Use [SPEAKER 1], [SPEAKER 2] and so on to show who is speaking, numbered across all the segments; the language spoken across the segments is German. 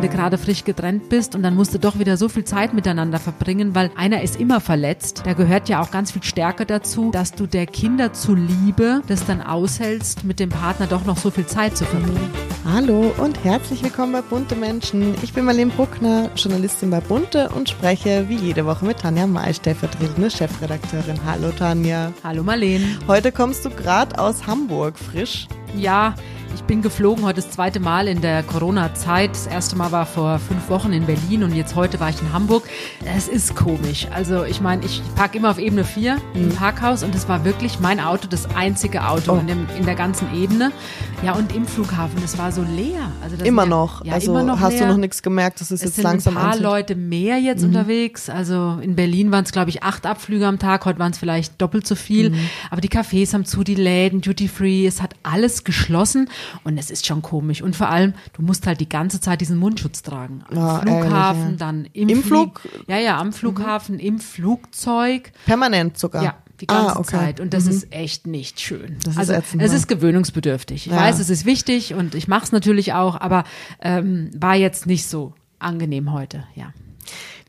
[SPEAKER 1] wenn du gerade frisch getrennt bist und dann musst du doch wieder so viel Zeit miteinander verbringen, weil einer ist immer verletzt. Da gehört ja auch ganz viel Stärke dazu, dass du der Kinder zuliebe das dann aushältst, mit dem Partner doch noch so viel Zeit zu verbringen.
[SPEAKER 2] Hallo und herzlich willkommen bei Bunte Menschen. Ich bin Marlene Bruckner, Journalistin bei Bunte und spreche wie jede Woche mit Tanja May, stellvertretende Chefredakteurin. Hallo Tanja.
[SPEAKER 1] Hallo Marlene.
[SPEAKER 2] Heute kommst du gerade aus Hamburg, frisch.
[SPEAKER 1] Ja, ich bin geflogen heute das zweite Mal in der Corona-Zeit. Das erste Mal war vor fünf Wochen in Berlin und jetzt heute war ich in Hamburg. Es ist komisch. Also ich meine, ich parke immer auf Ebene 4 im mhm. Parkhaus und es war wirklich mein Auto, das einzige Auto oh. in, dem, in, der ganzen Ebene. Ja, und im Flughafen, es war so leer.
[SPEAKER 2] Also immer ja, noch. Ja, also immer noch hast leer. du noch nichts gemerkt, dass es, es jetzt
[SPEAKER 1] sind
[SPEAKER 2] langsam
[SPEAKER 1] ein paar anzieht. Leute mehr jetzt mhm. unterwegs. Also in Berlin waren es, glaube ich, acht Abflüge am Tag. Heute waren es vielleicht doppelt so viel. Mhm. Aber die Cafés haben zu, die Läden, Duty Free, es hat alles geschlossen. Und es ist schon komisch. Und vor allem, du musst halt die ganze Zeit diesen Mundschutz tragen. Am ja, Flughafen, ehrlich, ja. dann im,
[SPEAKER 2] Im Flug.
[SPEAKER 1] Ja, ja, am Flughafen, mhm. im Flugzeug.
[SPEAKER 2] Permanent sogar.
[SPEAKER 1] Ja, die ganze ah, okay. Zeit. Und das mhm. ist echt nicht schön. Das also ist es ist gewöhnungsbedürftig. Ich ja. weiß, es ist wichtig und ich mache es natürlich auch, aber ähm, war jetzt nicht so angenehm heute, ja.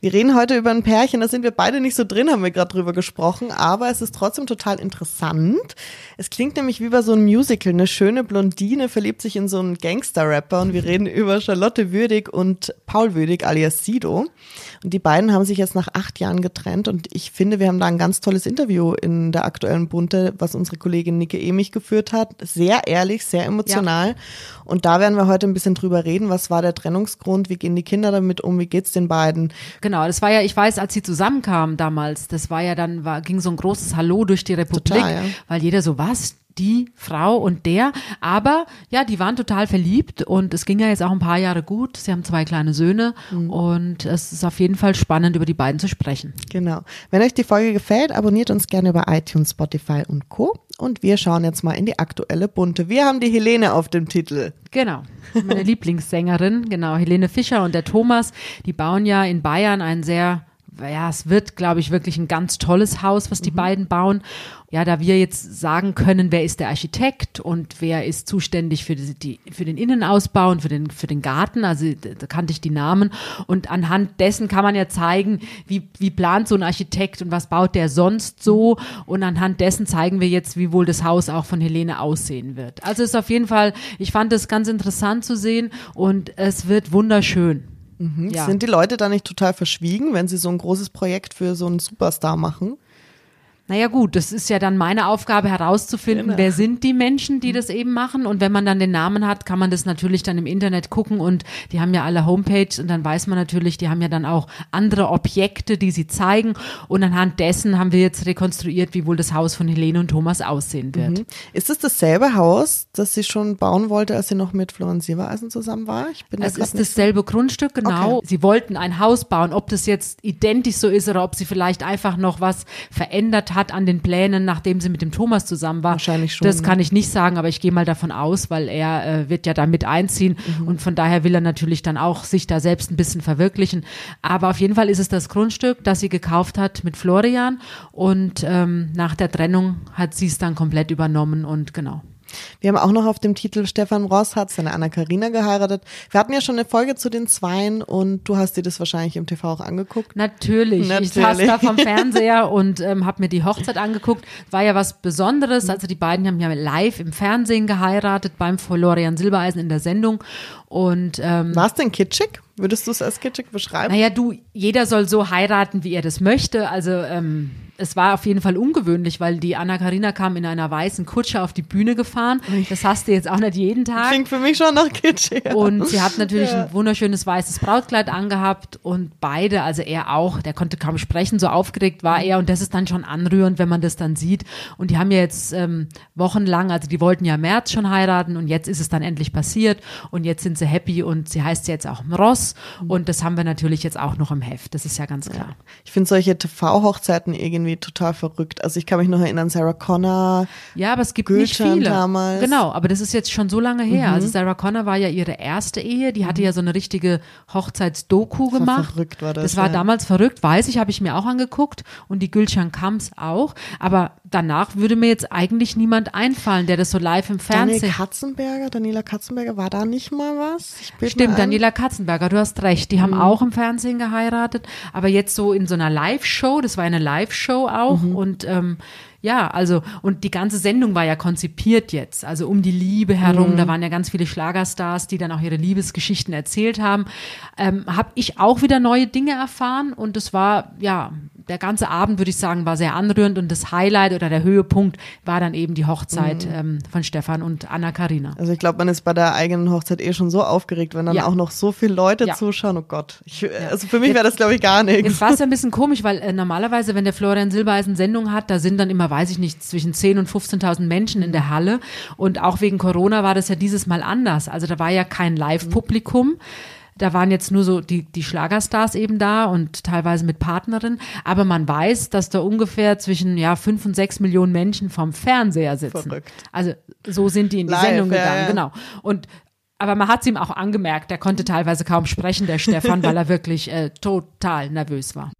[SPEAKER 2] Wir reden heute über ein Pärchen, da sind wir beide nicht so drin, haben wir gerade drüber gesprochen, aber es ist trotzdem total interessant. Es klingt nämlich wie bei so einem Musical. Eine schöne Blondine verliebt sich in so einen Gangster-Rapper und wir reden über Charlotte Würdig und Paul Würdig alias Sido. Und die beiden haben sich jetzt nach acht Jahren getrennt und ich finde, wir haben da ein ganz tolles Interview in der aktuellen Bunte, was unsere Kollegin Nike Emich geführt hat. Sehr ehrlich, sehr emotional. Ja. Und da werden wir heute ein bisschen drüber reden. Was war der Trennungsgrund? Wie gehen die Kinder damit um? Wie geht's den beiden?
[SPEAKER 1] Genau, das war ja, ich weiß, als sie zusammenkamen damals, das war ja dann, war, ging so ein großes Hallo durch die Republik, Total, ja. weil jeder so, was? Die Frau und der. Aber ja, die waren total verliebt und es ging ja jetzt auch ein paar Jahre gut. Sie haben zwei kleine Söhne mhm. und es ist auf jeden Fall spannend, über die beiden zu sprechen.
[SPEAKER 2] Genau. Wenn euch die Folge gefällt, abonniert uns gerne über iTunes, Spotify und Co. Und wir schauen jetzt mal in die aktuelle Bunte. Wir haben die Helene auf dem Titel.
[SPEAKER 1] Genau. Meine Lieblingssängerin, genau. Helene Fischer und der Thomas, die bauen ja in Bayern ein sehr ja, es wird, glaube ich, wirklich ein ganz tolles Haus, was die mhm. beiden bauen. Ja, da wir jetzt sagen können, wer ist der Architekt und wer ist zuständig für, die, die, für den Innenausbau und für den, für den Garten, also da kannte ich die Namen. Und anhand dessen kann man ja zeigen, wie, wie plant so ein Architekt und was baut der sonst so. Und anhand dessen zeigen wir jetzt, wie wohl das Haus auch von Helene aussehen wird. Also ist auf jeden Fall, ich fand es ganz interessant zu sehen und es wird wunderschön.
[SPEAKER 2] Mhm. Ja. Sind die Leute da nicht total verschwiegen, wenn sie so ein großes Projekt für so einen Superstar machen?
[SPEAKER 1] Naja gut, das ist ja dann meine Aufgabe herauszufinden, genau. wer sind die Menschen, die das eben machen. Und wenn man dann den Namen hat, kann man das natürlich dann im Internet gucken und die haben ja alle Homepages und dann weiß man natürlich, die haben ja dann auch andere Objekte, die sie zeigen. Und anhand dessen haben wir jetzt rekonstruiert, wie wohl das Haus von Helene und Thomas aussehen wird. Mhm.
[SPEAKER 2] Ist es das dasselbe Haus, das sie schon bauen wollte, als sie noch mit Florian Silbereisen zusammen war?
[SPEAKER 1] Ich bin es ist dasselbe Grundstück, genau. Okay. Sie wollten ein Haus bauen. Ob das jetzt identisch so ist oder ob sie vielleicht einfach noch was verändert hat an den Plänen, nachdem sie mit dem Thomas zusammen war.
[SPEAKER 2] Wahrscheinlich schon.
[SPEAKER 1] Das kann ich nicht sagen, aber ich gehe mal davon aus, weil er äh, wird ja da mit einziehen mhm. und von daher will er natürlich dann auch sich da selbst ein bisschen verwirklichen. Aber auf jeden Fall ist es das Grundstück, das sie gekauft hat mit Florian und ähm, nach der Trennung hat sie es dann komplett übernommen und genau.
[SPEAKER 2] Wir haben auch noch auf dem Titel Stefan Ross hat seine Anna-Karina geheiratet. Wir hatten ja schon eine Folge zu den Zweien und du hast dir das wahrscheinlich im TV auch angeguckt.
[SPEAKER 1] Natürlich. Natürlich. Ich saß da vom Fernseher und ähm, habe mir die Hochzeit angeguckt. War ja was Besonderes. Also die beiden haben ja live im Fernsehen geheiratet beim Florian Silbereisen in der Sendung. Und ähm,
[SPEAKER 2] war es denn kitschig? Würdest du es als kitschig beschreiben?
[SPEAKER 1] Naja, du, jeder soll so heiraten, wie er das möchte. Also ähm, es war auf jeden Fall ungewöhnlich, weil die Anna-Karina kam in einer weißen Kutsche auf die Bühne gefahren. Das hast du jetzt auch nicht jeden Tag.
[SPEAKER 2] Klingt für mich schon nach kitschig.
[SPEAKER 1] Und sie hat natürlich ja. ein wunderschönes weißes Brautkleid angehabt und beide, also er auch, der konnte kaum sprechen, so aufgeregt war er und das ist dann schon anrührend, wenn man das dann sieht. Und die haben ja jetzt ähm, wochenlang, also die wollten ja März schon heiraten und jetzt ist es dann endlich passiert und jetzt sind sie happy und sie heißt jetzt auch Ross und das haben wir natürlich jetzt auch noch im Heft, das ist ja ganz klar. Ja.
[SPEAKER 2] Ich finde solche TV-Hochzeiten irgendwie total verrückt. Also ich kann mich noch erinnern, Sarah Connor.
[SPEAKER 1] Ja, aber es gibt nicht
[SPEAKER 2] Gülcan
[SPEAKER 1] viele.
[SPEAKER 2] damals. Mhm.
[SPEAKER 1] Genau, aber das ist jetzt schon so lange her. Also Sarah Connor war ja ihre erste Ehe, die hatte ja so eine richtige Hochzeitsdoku
[SPEAKER 2] war
[SPEAKER 1] gemacht.
[SPEAKER 2] verrückt, war das,
[SPEAKER 1] Das war
[SPEAKER 2] ja.
[SPEAKER 1] damals verrückt, weiß ich, habe ich mir auch angeguckt und die Gülcan Kams auch. Aber danach würde mir jetzt eigentlich niemand einfallen, der das so live im
[SPEAKER 2] Daniel
[SPEAKER 1] Fernsehen.
[SPEAKER 2] Katzenberger, Daniela Katzenberger, war da nicht mal was?
[SPEAKER 1] Stimmt. Daniela Katzenberger, du hast recht. Die
[SPEAKER 2] Mhm.
[SPEAKER 1] haben auch im Fernsehen geheiratet, aber jetzt so in so einer Live-Show, das war eine Live-Show auch
[SPEAKER 2] Mhm.
[SPEAKER 1] und ähm, ja, also und die ganze Sendung war ja konzipiert jetzt, also um die Liebe herum.
[SPEAKER 2] Mhm.
[SPEAKER 1] Da waren ja ganz viele Schlagerstars, die dann auch ihre Liebesgeschichten erzählt haben. Ähm, habe ich auch wieder neue Dinge erfahren und es war ja der ganze Abend würde ich sagen war sehr anrührend und das Highlight oder der Höhepunkt war dann eben die Hochzeit
[SPEAKER 2] Mhm.
[SPEAKER 1] ähm, von Stefan und Anna Karina.
[SPEAKER 2] Also ich glaube, man ist bei der eigenen Hochzeit eh schon so aufgeregt, wenn dann
[SPEAKER 1] Ja.
[SPEAKER 2] auch noch so viele Leute
[SPEAKER 1] Ja.
[SPEAKER 2] zuschauen. Oh Gott. Ich, Also für mich wäre das, glaube ich, gar nichts.
[SPEAKER 1] Jetzt war es ja ein bisschen komisch, weil äh, normalerweise, wenn der Florian Silbereisen Sendung hat, da sind dann immer, weiß ich nicht, zwischen 10.000 und 15.000 Menschen in der Halle. Und auch wegen Corona war das ja dieses Mal anders. Also da war ja kein Live-Publikum. Da waren jetzt nur so die, die Schlagerstars eben da und teilweise mit Partnerin. Aber man weiß, dass da ungefähr zwischen ja, fünf und sechs Millionen Menschen vom Fernseher sitzen.
[SPEAKER 2] Verrückt.
[SPEAKER 1] Also so sind die in die
[SPEAKER 2] Live,
[SPEAKER 1] Sendung
[SPEAKER 2] ja,
[SPEAKER 1] gegangen,
[SPEAKER 2] ja.
[SPEAKER 1] genau. Und aber man hat es ihm auch angemerkt, er konnte teilweise kaum sprechen, der Stefan, weil er wirklich äh, total nervös war.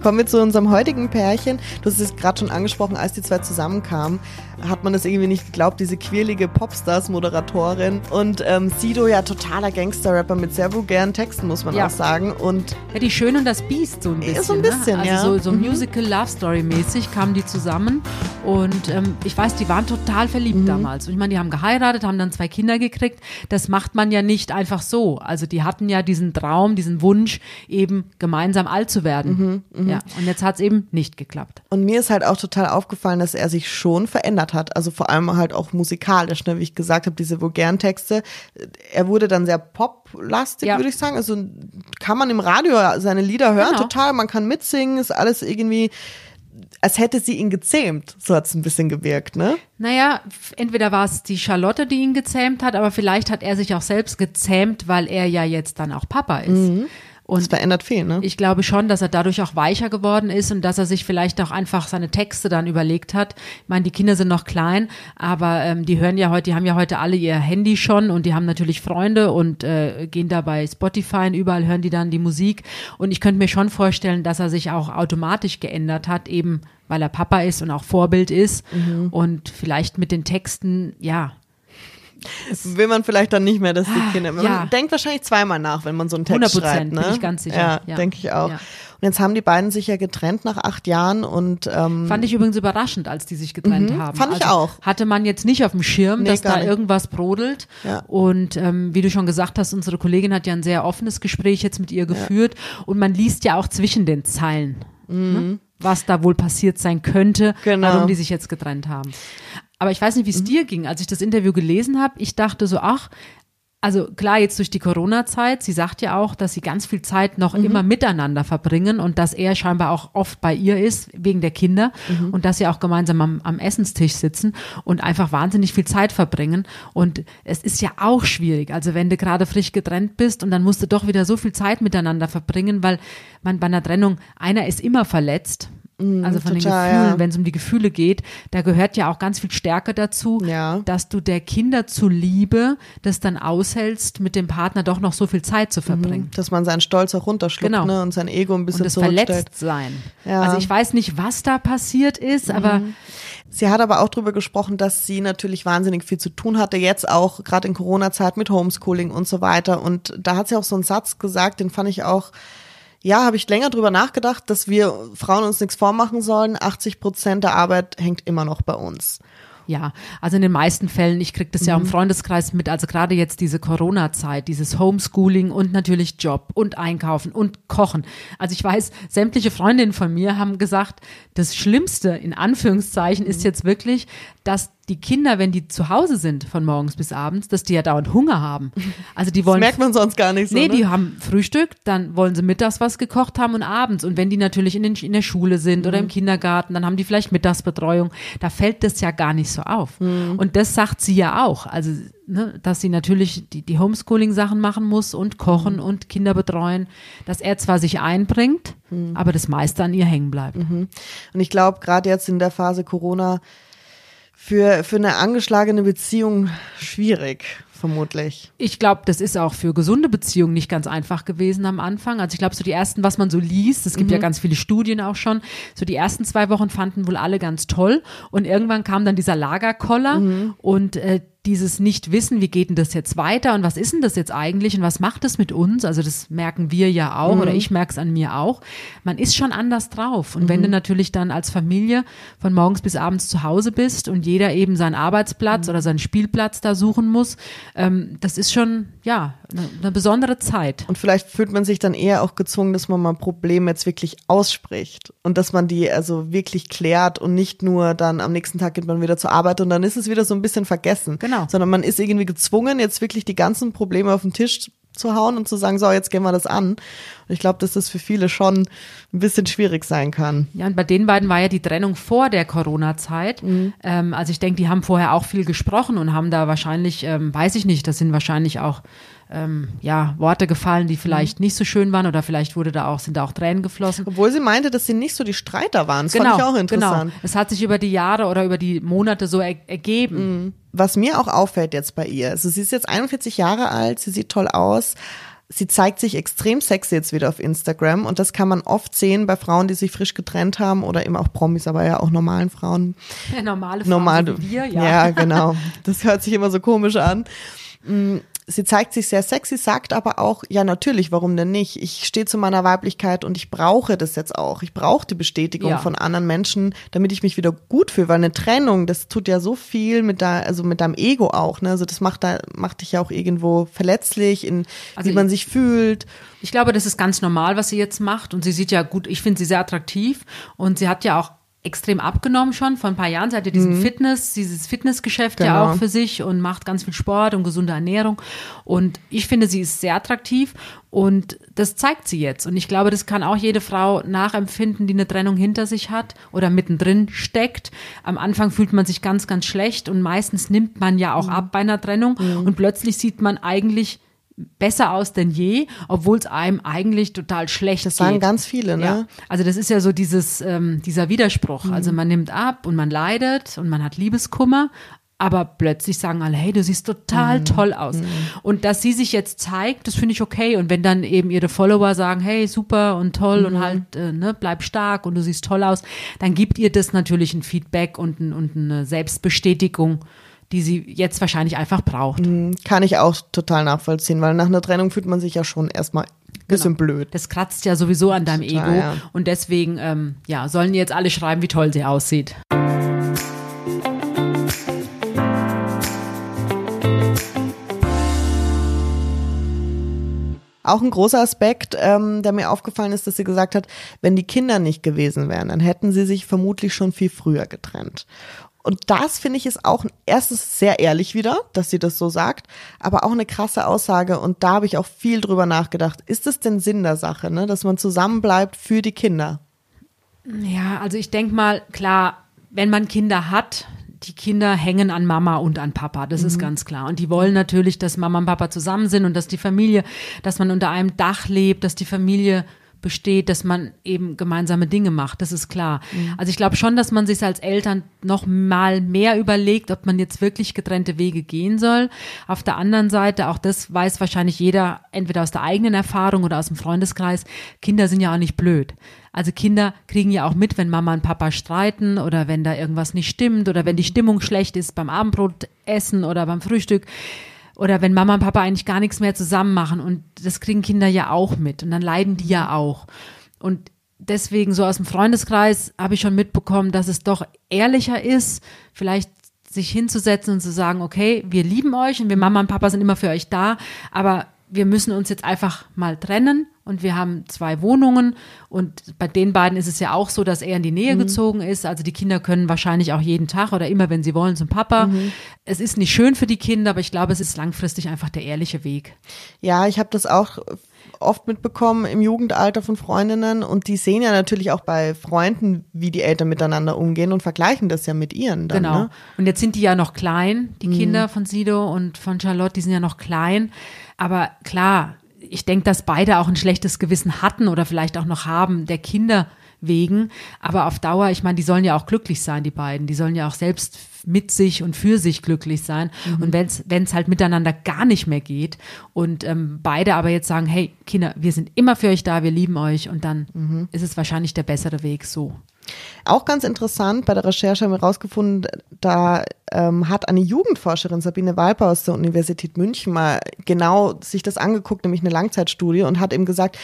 [SPEAKER 2] Kommen wir zu unserem heutigen Pärchen. Du hast es gerade schon angesprochen, als die zwei zusammenkamen, hat man das irgendwie nicht geglaubt, diese quirlige Popstars-Moderatorin und ähm, Sido ja totaler Gangster-Rapper mit sehr vulgären Texten, muss man
[SPEAKER 1] Ja.
[SPEAKER 2] auch sagen. Und
[SPEAKER 1] Ja, die Schön und das Biest so ein bisschen.
[SPEAKER 2] so ein bisschen,
[SPEAKER 1] ne?
[SPEAKER 2] ja.
[SPEAKER 1] Also so, so
[SPEAKER 2] Mhm.
[SPEAKER 1] Musical-Love-Story-mäßig kamen die zusammen und ähm, ich weiß, die waren total verliebt
[SPEAKER 2] Mhm.
[SPEAKER 1] damals. Und ich meine, die haben geheiratet, haben dann zwei Kinder gekriegt. Das macht man ja nicht einfach so. Also die hatten ja diesen Traum, diesen Wunsch, eben gemeinsam alt zu werden.
[SPEAKER 2] Mhm,
[SPEAKER 1] Ja, und jetzt hat es eben nicht geklappt.
[SPEAKER 2] Und mir ist halt auch total aufgefallen, dass er sich schon verändert hat. Also vor allem halt auch musikalisch, ne? wie ich gesagt habe, diese vulgären Texte. Er wurde dann sehr poplastig,
[SPEAKER 1] Ja.
[SPEAKER 2] würde ich sagen. Also kann man im Radio seine Lieder hören,
[SPEAKER 1] Genau.
[SPEAKER 2] total. Man kann mitsingen, ist alles irgendwie, als hätte sie ihn gezähmt. So hat es ein bisschen gewirkt, ne?
[SPEAKER 1] Naja, entweder war es die Charlotte, die ihn gezähmt hat, aber vielleicht hat er sich auch selbst gezähmt, weil er ja jetzt dann auch Papa ist.
[SPEAKER 2] Das
[SPEAKER 1] Und
[SPEAKER 2] verändert viel, ne?
[SPEAKER 1] ich glaube schon, dass er dadurch auch weicher geworden ist und dass er sich vielleicht auch einfach seine Texte dann überlegt hat. Ich meine, die Kinder sind noch klein, aber ähm, die hören ja heute, die haben ja heute alle ihr Handy schon und die haben natürlich Freunde und äh, gehen da bei Spotify und überall hören die dann die Musik. Und ich könnte mir schon vorstellen, dass er sich auch automatisch geändert hat, eben weil er Papa ist und auch Vorbild ist und vielleicht mit den Texten, ja,
[SPEAKER 2] Will man vielleicht dann nicht mehr, dass die Kinder. Man
[SPEAKER 1] ja.
[SPEAKER 2] denkt wahrscheinlich zweimal nach, wenn man so einen Text
[SPEAKER 1] 100
[SPEAKER 2] schreibt, ne?
[SPEAKER 1] bin ich ganz sicher.
[SPEAKER 2] Ja,
[SPEAKER 1] Ja.
[SPEAKER 2] denke ich auch.
[SPEAKER 1] Ja.
[SPEAKER 2] Und jetzt haben die beiden sich ja getrennt nach acht Jahren und ähm,
[SPEAKER 1] Fand ich übrigens überraschend, als die sich getrennt haben.
[SPEAKER 2] Mhm. fand ich
[SPEAKER 1] also
[SPEAKER 2] auch.
[SPEAKER 1] Hatte man jetzt nicht auf dem Schirm,
[SPEAKER 2] Nee,
[SPEAKER 1] dass da
[SPEAKER 2] nicht.
[SPEAKER 1] irgendwas brodelt.
[SPEAKER 2] Ja.
[SPEAKER 1] Und ähm, wie du schon gesagt hast, unsere Kollegin hat ja ein sehr offenes Gespräch jetzt mit ihr geführt. Und man liest ja auch zwischen den Zeilen, ne? was da wohl passiert sein könnte,
[SPEAKER 2] Mhm. Genau.
[SPEAKER 1] warum die sich jetzt getrennt haben. Aber ich weiß nicht, wie es dir ging, als ich das Interview gelesen habe. Ich dachte so, ach, also klar, jetzt durch die Corona-Zeit, sie sagt ja auch, dass sie ganz viel Zeit noch immer miteinander verbringen und dass er scheinbar auch oft bei ihr ist, wegen der Kinder und dass sie auch gemeinsam am, am Essenstisch sitzen und einfach wahnsinnig viel Zeit verbringen. Und es ist ja auch schwierig, also wenn du gerade frisch getrennt bist und dann musst du doch wieder so viel Zeit miteinander verbringen, weil man bei einer Trennung, einer ist immer verletzt. Also von den
[SPEAKER 2] total,
[SPEAKER 1] Gefühlen,
[SPEAKER 2] ja.
[SPEAKER 1] wenn es um die Gefühle geht, da gehört ja auch ganz viel Stärke dazu,
[SPEAKER 2] Ja.
[SPEAKER 1] dass du der Kinder zuliebe das dann aushältst, mit dem Partner doch noch so viel Zeit zu verbringen.
[SPEAKER 2] dass man seinen Stolz auch runterschluckt
[SPEAKER 1] Genau.
[SPEAKER 2] ne? und sein Ego ein bisschen
[SPEAKER 1] Und das
[SPEAKER 2] zurückstellt.
[SPEAKER 1] verletzt sein.
[SPEAKER 2] Ja.
[SPEAKER 1] Also ich weiß nicht, was da passiert ist, aber
[SPEAKER 2] Sie hat aber auch darüber gesprochen, dass sie natürlich wahnsinnig viel zu tun hatte, jetzt auch gerade in Corona-Zeit mit Homeschooling und so weiter. Und da hat sie auch so einen Satz gesagt, den fand ich auch, ja, habe ich länger drüber nachgedacht, dass wir Frauen uns nichts vormachen sollen. 80 Prozent der Arbeit hängt immer noch bei uns.
[SPEAKER 1] Ja, also in den meisten Fällen, ich kriege das ja
[SPEAKER 2] Mhm.
[SPEAKER 1] im Freundeskreis mit, also gerade jetzt diese Corona-Zeit, dieses Homeschooling und natürlich Job und Einkaufen und Kochen. Also ich weiß, sämtliche Freundinnen von mir haben gesagt, das Schlimmste in Anführungszeichen
[SPEAKER 2] Mhm.
[SPEAKER 1] ist jetzt wirklich, dass die Kinder, wenn die zu Hause sind von morgens bis abends, dass die ja dauernd Hunger haben. Also die wollen.
[SPEAKER 2] Das merkt man sonst gar nicht so.
[SPEAKER 1] Nee,
[SPEAKER 2] ne?
[SPEAKER 1] die haben Frühstück, dann wollen sie mittags was gekocht haben und abends. Und wenn die natürlich in, den, in der Schule sind oder
[SPEAKER 2] Mhm.
[SPEAKER 1] im Kindergarten, dann haben die vielleicht Mittagsbetreuung. Da fällt das ja gar nicht so auf.
[SPEAKER 2] Mhm.
[SPEAKER 1] Und das sagt sie ja auch. Also, ne, dass sie natürlich die, die Homeschooling-Sachen machen muss und
[SPEAKER 2] Mhm.
[SPEAKER 1] kochen und Kinder betreuen. Dass er zwar sich einbringt,
[SPEAKER 2] Mhm.
[SPEAKER 1] aber das meiste an ihr hängen bleibt.
[SPEAKER 2] Und ich glaube, gerade jetzt in der Phase Corona, für, für eine angeschlagene Beziehung schwierig, vermutlich.
[SPEAKER 1] Ich glaube, das ist auch für gesunde Beziehungen nicht ganz einfach gewesen am Anfang. Also ich glaube, so die ersten, was man so liest, es gibt ja ganz viele Studien auch schon, so die ersten zwei Wochen fanden wohl alle ganz toll und irgendwann kam dann dieser Lagerkoller und äh, dieses Nicht-Wissen, wie geht denn das jetzt weiter und was ist denn das jetzt eigentlich und was macht das mit uns? Also das merken wir ja auch oder ich merke es an mir auch. Man ist schon anders drauf. Und wenn du natürlich dann als Familie von morgens bis abends zu Hause bist und jeder eben seinen Arbeitsplatz oder seinen Spielplatz da suchen muss, ähm, das ist schon, ja, eine, eine besondere Zeit.
[SPEAKER 2] Und vielleicht fühlt man sich dann eher auch gezwungen, dass man mal Probleme jetzt wirklich ausspricht und dass man die also wirklich klärt und nicht nur dann am nächsten Tag geht man wieder zur Arbeit und dann ist es wieder so ein bisschen vergessen.
[SPEAKER 1] Genau.
[SPEAKER 2] Sondern man ist irgendwie gezwungen, jetzt wirklich die ganzen Probleme auf den Tisch zu hauen und zu sagen, so, jetzt gehen wir das an. Und ich glaube, dass das für viele schon ein bisschen schwierig sein kann.
[SPEAKER 1] Ja, und bei den beiden war ja die Trennung vor der Corona-Zeit. Ähm, also ich denke, die haben vorher auch viel gesprochen und haben da wahrscheinlich, ähm, weiß ich nicht, das sind wahrscheinlich auch ähm, ja, Worte gefallen, die vielleicht nicht so schön waren oder vielleicht wurde da auch, sind da auch Tränen geflossen.
[SPEAKER 2] Obwohl sie meinte, dass sie nicht so die Streiter waren. Das fand ich auch interessant.
[SPEAKER 1] Genau. Es hat sich über die Jahre oder über die Monate so er ergeben.
[SPEAKER 2] Was mir auch auffällt jetzt bei ihr, also sie ist jetzt 41 Jahre alt, sie sieht toll aus. Sie zeigt sich extrem sexy jetzt wieder auf Instagram und das kann man oft sehen bei Frauen, die sich frisch getrennt haben oder eben auch Promis, aber ja auch normalen Frauen.
[SPEAKER 1] Ja, normale Frauen
[SPEAKER 2] Normal,
[SPEAKER 1] so wie wir, ja.
[SPEAKER 2] ja, genau. Das hört sich immer so komisch an. Sie zeigt sich sehr sexy, sagt aber auch, ja natürlich, warum denn nicht? Ich stehe zu meiner Weiblichkeit und ich brauche das jetzt auch. Ich brauche die Bestätigung
[SPEAKER 1] Ja.
[SPEAKER 2] von anderen Menschen, damit ich mich wieder gut fühle, weil eine Trennung, das tut ja so viel mit da, also mit deinem Ego auch, ne? Also das macht da, macht dich ja auch irgendwo verletzlich in,
[SPEAKER 1] Also
[SPEAKER 2] wie man
[SPEAKER 1] ich-
[SPEAKER 2] sich fühlt.
[SPEAKER 1] Ich glaube, das ist ganz normal, was sie jetzt macht. Und sie sieht ja gut, ich finde sie sehr attraktiv. Und sie hat ja auch extrem abgenommen schon vor ein paar Jahren. Sie hat ja diesen Fitness, dieses Fitnessgeschäft ja
[SPEAKER 2] Genau.
[SPEAKER 1] auch für sich und macht ganz viel Sport und gesunde Ernährung. Und ich finde, sie ist sehr attraktiv und das zeigt sie jetzt. Und ich glaube, das kann auch jede Frau nachempfinden, die eine Trennung hinter sich hat oder mittendrin steckt. Am Anfang fühlt man sich ganz, ganz schlecht und meistens nimmt man ja auch ab bei einer Trennung und plötzlich sieht man eigentlich besser aus denn je, obwohl es einem eigentlich total schlecht
[SPEAKER 2] Das sagen
[SPEAKER 1] geht.
[SPEAKER 2] ganz viele, ne?
[SPEAKER 1] Ja, also das ist ja so dieses, ähm, dieser Widerspruch. Also man nimmt ab und man leidet und man hat Liebeskummer, aber plötzlich sagen alle, hey, du siehst total toll aus. Und dass sie sich jetzt zeigt, das finde ich okay. Und wenn dann eben ihre Follower sagen, hey, super und toll und halt, äh, ne, bleib stark und du siehst toll aus, dann gibt ihr das natürlich ein Feedback und, ein, und eine Selbstbestätigung, die sie jetzt wahrscheinlich einfach braucht.
[SPEAKER 2] Kann ich auch total nachvollziehen, weil nach einer Trennung fühlt man sich ja schon erstmal ein bisschen blöd.
[SPEAKER 1] Das kratzt ja sowieso an deinem
[SPEAKER 2] Total,
[SPEAKER 1] Ego.
[SPEAKER 2] ja.
[SPEAKER 1] Und deswegen, ähm, ja, sollen jetzt alle schreiben, wie toll sie aussieht.
[SPEAKER 2] Auch ein großer Aspekt, ähm, der mir aufgefallen ist, dass sie gesagt hat, wenn die Kinder nicht gewesen wären, dann hätten sie sich vermutlich schon viel früher getrennt. Und das finde ich ist auch erstens sehr ehrlich wieder, dass sie das so sagt, aber auch eine krasse Aussage. Und da habe ich auch viel drüber nachgedacht. Ist es denn Sinn der Sache, ne, dass man zusammenbleibt für die Kinder?
[SPEAKER 1] Ja, also ich denke mal, klar, wenn man Kinder hat, die Kinder hängen an Mama und an Papa, das ist ganz klar. Und die wollen natürlich, dass Mama und Papa zusammen sind und dass die Familie, dass man unter einem Dach lebt, dass die Familie besteht, dass man eben gemeinsame Dinge macht, das ist klar. Also ich glaube schon, dass man sich als Eltern noch mal mehr überlegt, ob man jetzt wirklich getrennte Wege gehen soll. Auf der anderen Seite, auch das weiß wahrscheinlich jeder, entweder aus der eigenen Erfahrung oder aus dem Freundeskreis, Kinder sind ja auch nicht blöd. Also Kinder kriegen ja auch mit, wenn Mama und Papa streiten oder wenn da irgendwas nicht stimmt oder wenn die Stimmung schlecht ist beim Abendbrotessen oder beim Frühstück oder wenn Mama und Papa eigentlich gar nichts mehr zusammen machen und das kriegen Kinder ja auch mit und dann leiden die ja auch. Und deswegen so aus dem Freundeskreis habe ich schon mitbekommen, dass es doch ehrlicher ist, vielleicht sich hinzusetzen und zu sagen, okay, wir lieben euch und wir Mama und Papa sind immer für euch da, aber wir müssen uns jetzt einfach mal trennen und wir haben zwei Wohnungen und bei den beiden ist es ja auch so, dass er in die Nähe mhm. gezogen ist. Also die Kinder können wahrscheinlich auch jeden Tag oder immer, wenn sie wollen, zum Papa. Mhm. Es ist nicht schön für die Kinder, aber ich glaube, es ist langfristig einfach der ehrliche Weg.
[SPEAKER 2] Ja, ich habe das auch oft mitbekommen im Jugendalter von Freundinnen und die sehen ja natürlich auch bei Freunden, wie die Eltern miteinander umgehen und vergleichen das ja mit ihren. Dann,
[SPEAKER 1] genau.
[SPEAKER 2] Ne?
[SPEAKER 1] Und jetzt sind die ja noch klein, die mhm. Kinder von Sido und von Charlotte, die sind ja noch klein. Aber klar, ich denke, dass beide auch ein schlechtes Gewissen hatten oder vielleicht auch noch haben, der Kinder wegen. Aber auf Dauer, ich meine, die sollen ja auch glücklich sein, die beiden. Die sollen ja auch selbst mit sich und für sich glücklich sein. Mhm. Und wenn es halt miteinander gar nicht mehr geht und ähm, beide aber jetzt sagen, hey Kinder, wir sind immer für euch da, wir lieben euch und dann mhm. ist es wahrscheinlich der bessere Weg so.
[SPEAKER 2] Auch ganz interessant, bei der Recherche haben wir herausgefunden, da ähm, hat eine Jugendforscherin, Sabine Walper aus der Universität München, mal genau sich das angeguckt, nämlich eine Langzeitstudie und hat eben gesagt,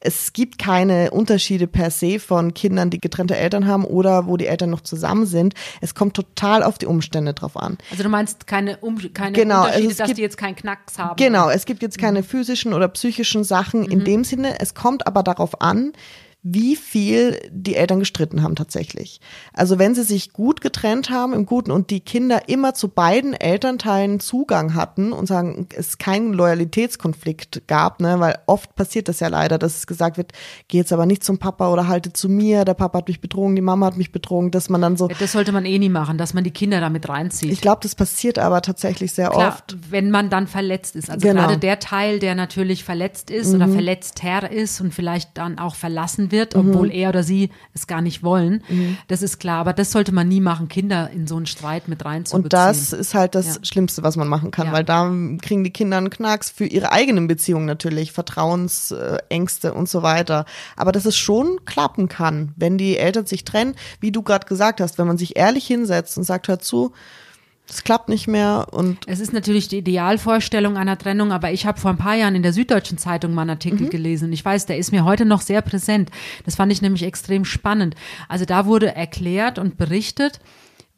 [SPEAKER 2] es gibt keine Unterschiede per se von Kindern, die getrennte Eltern haben oder wo die Eltern noch zusammen sind. Es kommt total auf die Umstände drauf an.
[SPEAKER 1] Also du meinst keine, um, keine genau, Unterschiede, also dass gibt, die jetzt keinen Knacks haben?
[SPEAKER 2] Genau, es gibt jetzt keine physischen oder psychischen Sachen mhm. in dem Sinne. Es kommt aber darauf an, wie viel die Eltern gestritten haben tatsächlich. Also wenn sie sich gut getrennt haben im Guten und die Kinder immer zu beiden Elternteilen Zugang hatten und sagen, es keinen Loyalitätskonflikt gab, ne, weil oft passiert das ja leider, dass es gesagt wird, geh jetzt aber nicht zum Papa oder halte zu mir, der Papa hat mich betrogen, die Mama hat mich betrogen, dass man dann so.
[SPEAKER 1] Das sollte man eh nie machen, dass man die Kinder damit reinzieht.
[SPEAKER 2] Ich glaube, das passiert aber tatsächlich sehr
[SPEAKER 1] Klar,
[SPEAKER 2] oft.
[SPEAKER 1] Wenn man dann verletzt ist. Also genau. gerade der Teil, der natürlich verletzt ist mhm. oder verletzter ist und vielleicht dann auch verlassen wird wird, obwohl mhm. er oder sie es gar nicht wollen. Mhm. Das ist klar, aber das sollte man nie machen, Kinder in so einen Streit mit reinzubeziehen.
[SPEAKER 2] Und das ist halt das ja. Schlimmste, was man machen kann, ja. weil da kriegen die Kinder einen Knacks für ihre eigenen Beziehungen natürlich, Vertrauensängste und so weiter. Aber dass es schon klappen kann, wenn die Eltern sich trennen, wie du gerade gesagt hast, wenn man sich ehrlich hinsetzt und sagt, hör zu, es klappt nicht mehr und
[SPEAKER 1] es ist natürlich die Idealvorstellung einer Trennung, aber ich habe vor ein paar Jahren in der Süddeutschen Zeitung mal einen Artikel mhm. gelesen ich weiß, der ist mir heute noch sehr präsent. Das fand ich nämlich extrem spannend. Also da wurde erklärt und berichtet,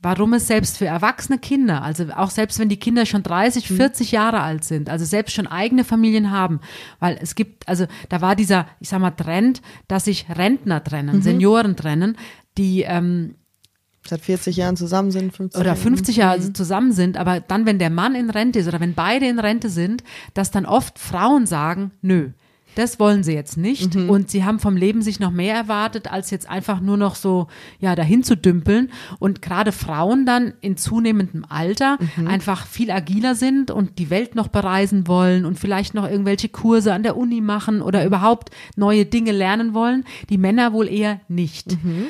[SPEAKER 1] warum es selbst für erwachsene Kinder, also auch selbst wenn die Kinder schon 30, 40 mhm. Jahre alt sind, also selbst schon eigene Familien haben, weil es gibt, also da war dieser, ich sag mal, Trend, dass sich Rentner trennen, mhm. Senioren trennen, die ähm,
[SPEAKER 2] seit 40 Jahren zusammen sind,
[SPEAKER 1] 50 oder 50 Jahre mhm. zusammen sind, aber dann, wenn der Mann in Rente ist oder wenn beide in Rente sind, dass dann oft Frauen sagen, nö, das wollen sie jetzt nicht. Mhm. Und sie haben vom Leben sich noch mehr erwartet, als jetzt einfach nur noch so, ja, dahin zu dümpeln. Und gerade Frauen dann in zunehmendem Alter mhm. einfach viel agiler sind und die Welt noch bereisen wollen und vielleicht noch irgendwelche Kurse an der Uni machen oder überhaupt neue Dinge lernen wollen. Die Männer wohl eher nicht. Mhm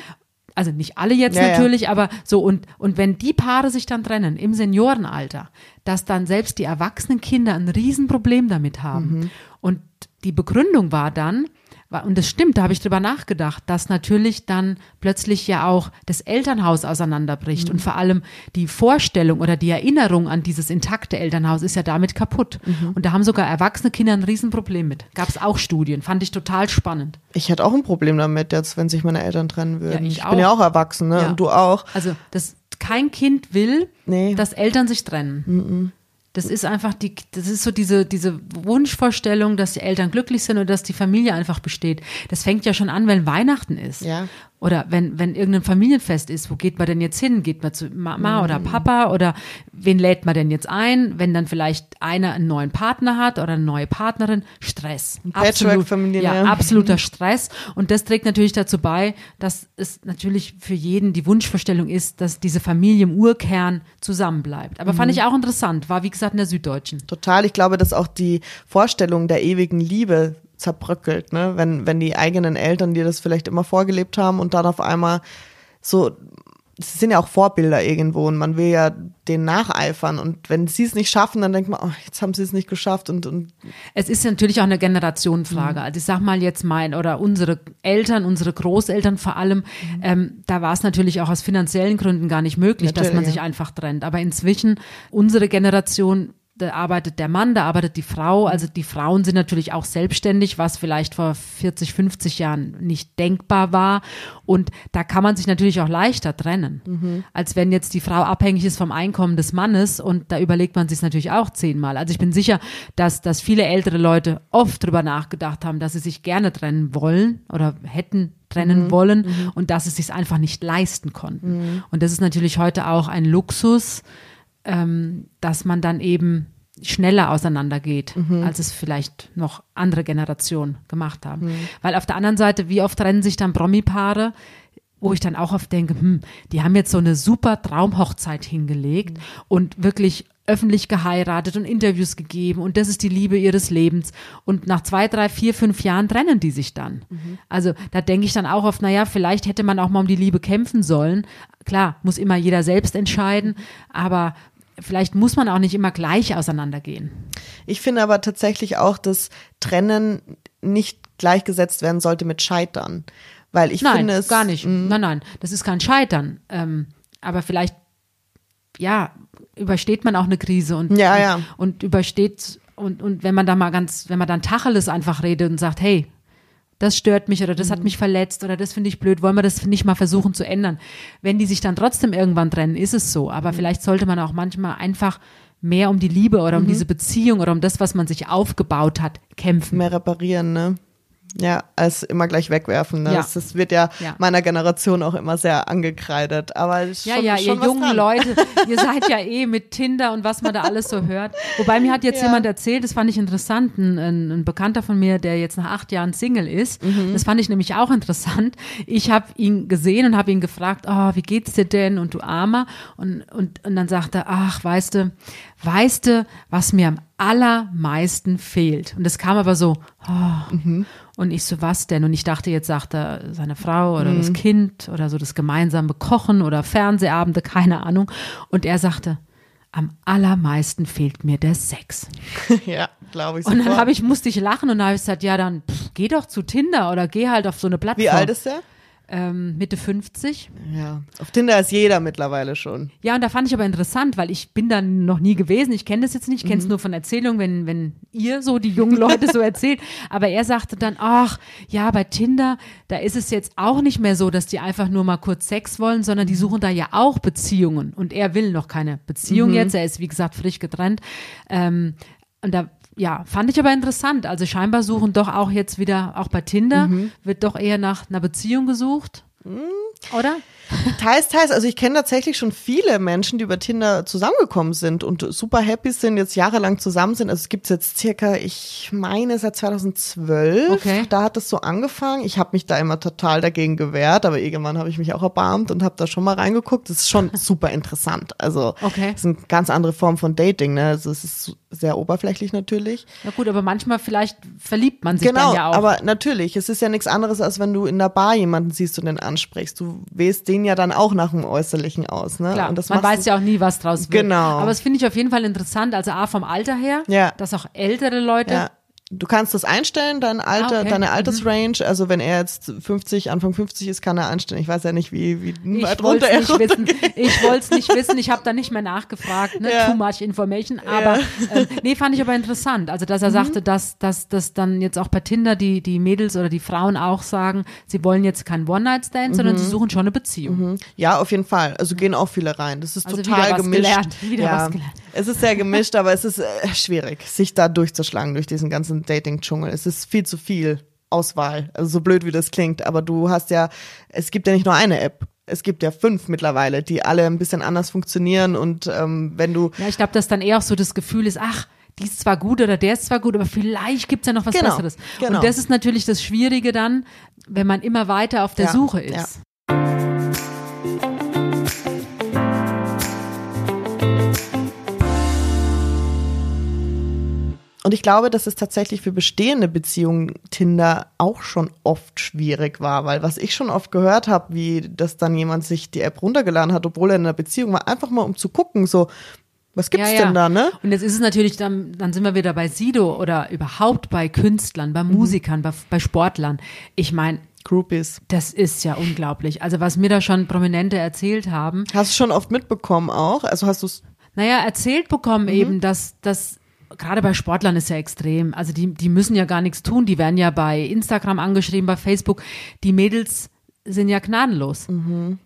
[SPEAKER 1] also nicht alle jetzt ja, natürlich, ja. aber so und und wenn die Paare sich dann trennen im Seniorenalter, dass dann selbst die erwachsenen Kinder ein Riesenproblem damit haben. Mhm. Und die Begründung war dann, und das stimmt, da habe ich drüber nachgedacht, dass natürlich dann plötzlich ja auch das Elternhaus auseinanderbricht mhm. und vor allem die Vorstellung oder die Erinnerung an dieses intakte Elternhaus ist ja damit kaputt. Mhm. Und da haben sogar erwachsene Kinder ein Riesenproblem mit. Gab es auch Studien, fand ich total spannend.
[SPEAKER 2] Ich hätte auch ein Problem damit, jetzt, wenn sich meine Eltern trennen würden. Ja, ich, ich bin ja auch erwachsen, ne? Ja. Und du auch.
[SPEAKER 1] Also das, kein Kind will, nee. dass Eltern sich trennen. Mhm. Das ist einfach die, das ist so diese, diese Wunschvorstellung, dass die Eltern glücklich sind und dass die Familie einfach besteht. Das fängt ja schon an, wenn Weihnachten ist. Ja. Oder wenn, wenn irgendein Familienfest ist, wo geht man denn jetzt hin? Geht man zu Mama mhm. oder Papa oder wen lädt man denn jetzt ein? Wenn dann vielleicht einer einen neuen Partner hat oder eine neue Partnerin, Stress. Absolut, ja, absoluter Stress. Und das trägt natürlich dazu bei, dass es natürlich für jeden die Wunschvorstellung ist, dass diese Familie im Urkern zusammenbleibt. Aber mhm. fand ich auch interessant, war wie gesagt in der Süddeutschen.
[SPEAKER 2] Total. Ich glaube, dass auch die Vorstellung der ewigen Liebe zerbröckelt, ne? Wenn, wenn die eigenen Eltern dir das vielleicht immer vorgelebt haben und dann auf einmal so, sie sind ja auch Vorbilder irgendwo und man will ja denen nacheifern und wenn sie es nicht schaffen, dann denkt man, oh, jetzt haben sie es nicht geschafft und, und
[SPEAKER 1] es ist natürlich auch eine Generationenfrage. Mhm. Also ich sag mal jetzt mein oder unsere Eltern, unsere Großeltern vor allem, mhm. ähm, da war es natürlich auch aus finanziellen Gründen gar nicht möglich, natürlich, dass man ja. sich einfach trennt. Aber inzwischen unsere Generation da arbeitet der Mann, da arbeitet die Frau. Also die Frauen sind natürlich auch selbstständig, was vielleicht vor 40, 50 Jahren nicht denkbar war. Und da kann man sich natürlich auch leichter trennen, mhm. als wenn jetzt die Frau abhängig ist vom Einkommen des Mannes. Und da überlegt man sich natürlich auch zehnmal. Also ich bin sicher, dass, dass viele ältere Leute oft drüber nachgedacht haben, dass sie sich gerne trennen wollen oder hätten trennen mhm. wollen mhm. und dass sie es sich einfach nicht leisten konnten. Mhm. Und das ist natürlich heute auch ein Luxus, ähm, dass man dann eben schneller auseinandergeht, mhm. als es vielleicht noch andere Generationen gemacht haben. Mhm. Weil auf der anderen Seite, wie oft trennen sich dann Promi-Paare, wo ich dann auch oft denke, hm, die haben jetzt so eine super Traumhochzeit hingelegt mhm. und wirklich öffentlich geheiratet und Interviews gegeben und das ist die Liebe ihres Lebens. Und nach zwei, drei, vier, fünf Jahren trennen die sich dann. Mhm. Also da denke ich dann auch oft, naja, vielleicht hätte man auch mal um die Liebe kämpfen sollen. Klar, muss immer jeder selbst entscheiden, aber vielleicht muss man auch nicht immer gleich auseinandergehen.
[SPEAKER 2] Ich finde aber tatsächlich auch, dass Trennen nicht gleichgesetzt werden sollte mit Scheitern. Weil ich
[SPEAKER 1] nein,
[SPEAKER 2] finde es.
[SPEAKER 1] Gar nicht. Mm. Nein, nein, das ist kein Scheitern. Ähm, aber vielleicht, ja, übersteht man auch eine Krise und,
[SPEAKER 2] ja, ja.
[SPEAKER 1] und, und übersteht, und, und wenn man da mal ganz, wenn man dann Tacheles einfach redet und sagt, hey, das stört mich oder das mhm. hat mich verletzt oder das finde ich blöd, wollen wir das nicht mal versuchen zu ändern. Wenn die sich dann trotzdem irgendwann trennen, ist es so. Aber mhm. vielleicht sollte man auch manchmal einfach mehr um die Liebe oder um mhm. diese Beziehung oder um das, was man sich aufgebaut hat, kämpfen.
[SPEAKER 2] Mehr reparieren, ne? Ja, als immer gleich wegwerfen. Ne? Ja. Das, das, wird ja, ja, meiner Generation auch immer sehr angekreidet. Aber
[SPEAKER 1] ja,
[SPEAKER 2] schon,
[SPEAKER 1] ja,
[SPEAKER 2] schon
[SPEAKER 1] ihr jungen dran. Leute, ihr seid ja eh mit Tinder und was man da alles so hört. Wobei mir hat jetzt ja. jemand erzählt, das fand ich interessant, ein, ein, Bekannter von mir, der jetzt nach acht Jahren Single ist. Mhm. Das fand ich nämlich auch interessant. Ich habe ihn gesehen und habe ihn gefragt, oh, wie geht's dir denn? Und du Armer. Und, und, und dann sagt er, ach, weißt du, weißt du, was mir am allermeisten fehlt? Und das kam aber so, oh. mhm. Und ich so, was denn? Und ich dachte, jetzt sagt er seine Frau oder mhm. das Kind oder so das gemeinsame Kochen oder Fernsehabende, keine Ahnung. Und er sagte, am allermeisten fehlt mir der Sex.
[SPEAKER 2] ja, glaube ich.
[SPEAKER 1] Und dann habe ich, musste ich lachen und dann habe ich gesagt, ja, dann pff, geh doch zu Tinder oder geh halt auf so eine Plattform.
[SPEAKER 2] Wie alt ist der?
[SPEAKER 1] Ähm, Mitte 50.
[SPEAKER 2] Ja, auf Tinder ist jeder mittlerweile schon.
[SPEAKER 1] Ja, und da fand ich aber interessant, weil ich bin da noch nie gewesen. Ich kenne das jetzt nicht, ich kenne es mhm. nur von Erzählungen, wenn, wenn ihr so, die jungen Leute so erzählt. Aber er sagte dann, ach, ja, bei Tinder, da ist es jetzt auch nicht mehr so, dass die einfach nur mal kurz Sex wollen, sondern die suchen da ja auch Beziehungen. Und er will noch keine Beziehung mhm. jetzt. Er ist, wie gesagt, frisch getrennt. Ähm, und da ja, fand ich aber interessant. Also scheinbar suchen doch auch jetzt wieder, auch bei Tinder, mhm. wird doch eher nach einer Beziehung gesucht. Mhm. Oder?
[SPEAKER 2] Teils, teils. Also ich kenne tatsächlich schon viele Menschen, die über Tinder zusammengekommen sind und super happy sind, jetzt jahrelang zusammen sind. Also es gibt jetzt circa, ich meine, seit 2012. Okay. Da hat es so angefangen. Ich habe mich da immer total dagegen gewehrt, aber irgendwann habe ich mich auch erbarmt und habe da schon mal reingeguckt. Das ist schon super interessant. Also okay. es ist eine ganz andere Form von Dating. Ne? Also es ist sehr oberflächlich natürlich.
[SPEAKER 1] Ja gut, aber manchmal vielleicht verliebt man sich
[SPEAKER 2] genau,
[SPEAKER 1] dann ja auch.
[SPEAKER 2] aber natürlich. Es ist ja nichts anderes, als wenn du in der Bar jemanden siehst und den ansprichst. Du wählst den ja dann auch nach dem Äußerlichen aus. Ne?
[SPEAKER 1] Klar, und das man weiß ja auch nie, was draus wird.
[SPEAKER 2] Genau.
[SPEAKER 1] Aber das finde ich auf jeden Fall interessant, also A vom Alter her, ja. dass auch ältere Leute ja.
[SPEAKER 2] Du kannst das einstellen, dein Alter, ah, okay. deine mhm. Altersrange. Also wenn er jetzt 50, Anfang 50 ist, kann er einstellen. Ich weiß ja nicht, wie, wie
[SPEAKER 1] weit runter er nicht wissen. Ich wollte es nicht wissen. Ich habe da nicht mehr nachgefragt. Ne? Ja. Too much information. Aber ja. äh, nee, fand ich aber interessant. Also dass er mhm. sagte, dass, dass, dass dann jetzt auch bei Tinder die, die Mädels oder die Frauen auch sagen, sie wollen jetzt kein One-Night-Stand, mhm. sondern sie suchen schon eine Beziehung.
[SPEAKER 2] Mhm. Ja, auf jeden Fall. Also gehen auch viele rein. Das ist also total wieder was gemischt.
[SPEAKER 1] Gelernt. Wieder ja. was gelernt.
[SPEAKER 2] Es ist sehr gemischt, aber es ist äh, schwierig, sich da durchzuschlagen durch diesen ganzen Dating-Dschungel. Es ist viel zu viel Auswahl. Also so blöd wie das klingt, aber du hast ja, es gibt ja nicht nur eine App. Es gibt ja fünf mittlerweile, die alle ein bisschen anders funktionieren und ähm, wenn du.
[SPEAKER 1] Ja, ich glaube, dass dann eher auch so das Gefühl ist, ach, die ist zwar gut oder der ist zwar gut, aber vielleicht gibt's ja noch was genau, Besseres. Genau. Und das ist natürlich das Schwierige dann, wenn man immer weiter auf der ja, Suche ist. Ja.
[SPEAKER 2] Und ich glaube, dass es tatsächlich für bestehende Beziehungen Tinder auch schon oft schwierig war, weil was ich schon oft gehört habe, wie dass dann jemand sich die App runtergeladen hat, obwohl er in einer Beziehung war, einfach mal um zu gucken, so was gibt's ja, ja. denn da, ne?
[SPEAKER 1] Und jetzt ist es natürlich, dann, dann sind wir wieder bei Sido oder überhaupt bei Künstlern, bei mhm. Musikern, bei, bei Sportlern. Ich meine,
[SPEAKER 2] Groupies.
[SPEAKER 1] Das ist ja unglaublich. Also was mir da schon Prominente erzählt haben.
[SPEAKER 2] Hast du schon oft mitbekommen auch? Also hast du es
[SPEAKER 1] naja, erzählt bekommen eben, dass, dass gerade bei Sportlern ist ja extrem. Also die, die müssen ja gar nichts tun. Die werden ja bei Instagram angeschrieben, bei Facebook. Die Mädels sind ja gnadenlos.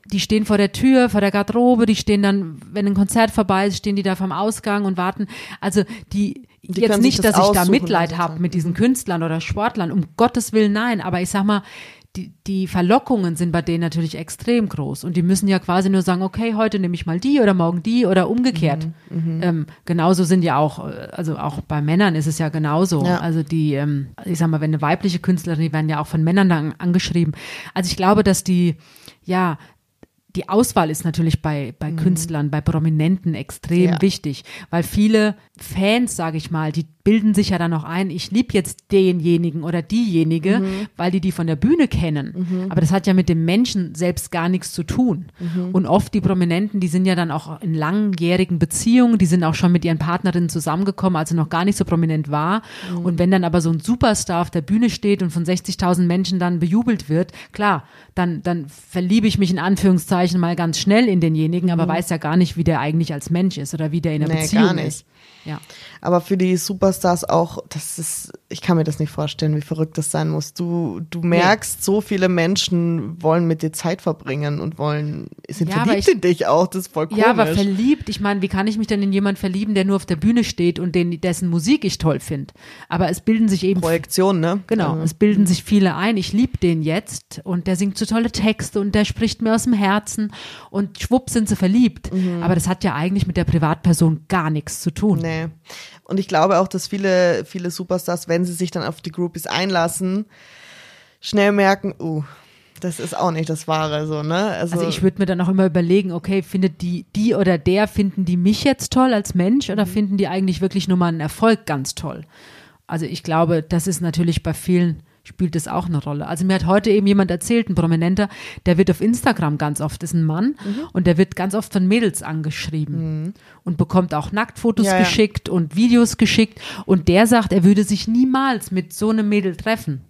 [SPEAKER 1] Die stehen vor der Tür, vor der Garderobe, die stehen dann, wenn ein Konzert vorbei ist, stehen die da vom Ausgang und warten. Also die,
[SPEAKER 2] Die
[SPEAKER 1] jetzt nicht,
[SPEAKER 2] das
[SPEAKER 1] dass ich da Mitleid
[SPEAKER 2] sie
[SPEAKER 1] habe mit diesen Künstlern oder Sportlern, um Gottes Willen nein, aber ich sag mal, die, die Verlockungen sind bei denen natürlich extrem groß und die müssen ja quasi nur sagen, okay, heute nehme ich mal die oder morgen die oder umgekehrt.
[SPEAKER 2] Mhm,
[SPEAKER 1] Ähm, genauso sind ja auch, äh, also auch bei Männern ist es ja genauso.
[SPEAKER 2] Ja.
[SPEAKER 1] Also die, ähm, ich sag mal, wenn eine weibliche Künstlerin, die werden ja auch von Männern dann angeschrieben. Also ich glaube, dass die, ja, die Auswahl ist natürlich bei, bei Künstlern, bei Prominenten extrem
[SPEAKER 2] Mhm. Ja.
[SPEAKER 1] wichtig, weil viele Fans, sage ich mal, die bilden sich ja dann noch ein, ich lieb jetzt denjenigen oder diejenige,
[SPEAKER 2] Mhm.
[SPEAKER 1] weil die die von der Bühne kennen. Aber das hat ja mit dem Menschen selbst gar nichts zu tun.
[SPEAKER 2] Mhm.
[SPEAKER 1] Und oft die Prominenten, die sind ja dann auch in langjährigen Beziehungen, die sind auch schon mit ihren Partnerinnen zusammengekommen, als sie noch gar nicht so prominent war.
[SPEAKER 2] Mhm.
[SPEAKER 1] Und wenn dann aber so ein Superstar auf der Bühne steht und von 60.000 Menschen dann bejubelt wird, klar, dann, dann verliebe ich mich in Anführungszeichen mal ganz schnell in denjenigen, aber weiß ja gar nicht, wie der eigentlich als Mensch ist oder wie der in der
[SPEAKER 2] Mhm. Nee,
[SPEAKER 1] Beziehung
[SPEAKER 2] gar nicht.
[SPEAKER 1] ist. Ja.
[SPEAKER 2] Aber für die Superstars auch, das ist, ich kann mir das nicht vorstellen, wie verrückt das sein muss. Du, du merkst, so viele Menschen wollen mit dir Zeit verbringen und wollen, sind
[SPEAKER 1] Ja,
[SPEAKER 2] verliebt
[SPEAKER 1] ich-
[SPEAKER 2] in dich auch, das ist voll komisch.
[SPEAKER 1] Ja, aber verliebt, ich meine, wie kann ich mich denn in jemanden verlieben, der nur auf der Bühne steht und den, dessen Musik ich toll finde? Aber es bilden sich eben
[SPEAKER 2] Projektion, ne?
[SPEAKER 1] Genau, es bilden sich viele ein, ich liebe den jetzt und der singt so tolle Texte und der spricht mir aus dem Herzen und schwupp sind sie verliebt. Aber das hat ja eigentlich mit der Privatperson gar nichts zu tun.
[SPEAKER 2] Nee. Und ich glaube auch, dass viele, viele Superstars, wenn sie sich dann auf die Groupies einlassen, schnell merken, uh, das ist auch nicht das Wahre, so, ne? Also,
[SPEAKER 1] Also ich würde mir dann auch immer überlegen, okay, findet die, die oder der, finden die mich jetzt toll als Mensch oder finden die eigentlich wirklich nur mal einen Erfolg ganz toll? Also ich glaube, das ist natürlich bei vielen spielt es auch eine Rolle. Also mir hat heute eben jemand erzählt, ein Prominenter, der wird auf Instagram ganz oft, ist ein Mann und der wird ganz oft von Mädels angeschrieben und bekommt auch Nacktfotos
[SPEAKER 2] Ja, ja.
[SPEAKER 1] geschickt und Videos geschickt und der sagt, er würde sich niemals mit so einem Mädel treffen.